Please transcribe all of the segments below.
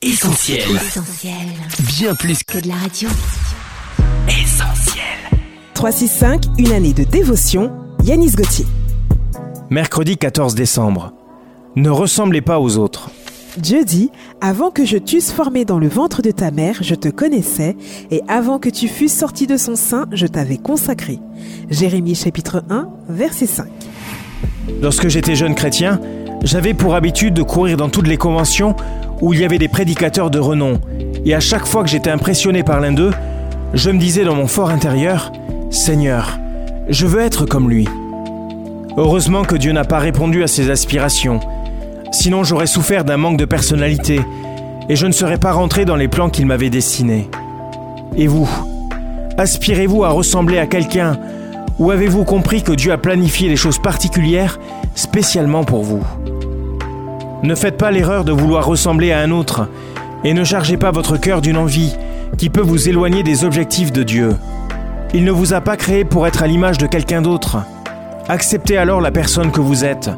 Essentiel. Essentiel. Bien plus Que de la radio. qu'essentiel. 365, une année de dévotion, Yanis Gauthier. Mercredi 14 décembre. Ne ressemblez pas aux autres. Dieu dit Avant que je t'eusse formé dans le ventre de ta mère, je te connaissais, et avant que tu fusses sorti de son sein, je t'avais consacré. Jérémie chapitre 1, verset 5. Lorsque j'étais jeune chrétien, j'avais pour habitude de courir dans toutes les conventions où il y avait des prédicateurs de renom. Et à chaque fois que j'étais impressionné par l'un d'eux, je me disais dans mon fort intérieur, Seigneur, je veux être comme lui. Heureusement que Dieu n'a pas répondu à ces aspirations. Sinon j'aurais souffert d'un manque de personnalité et je ne serais pas rentré dans les plans qu'il m'avait destinés. Et vous Aspirez-vous à ressembler à quelqu'un ou avez-vous compris que Dieu a planifié des choses particulières spécialement pour vous? Ne faites pas l'erreur de vouloir ressembler à un autre et ne chargez pas votre cœur d'une envie qui peut vous éloigner des objectifs de Dieu. Il ne vous a pas créé pour être à l'image de quelqu'un d'autre. Acceptez alors la personne que vous êtes,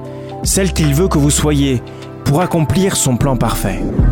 celle qu'il veut que vous soyez, pour accomplir son plan parfait.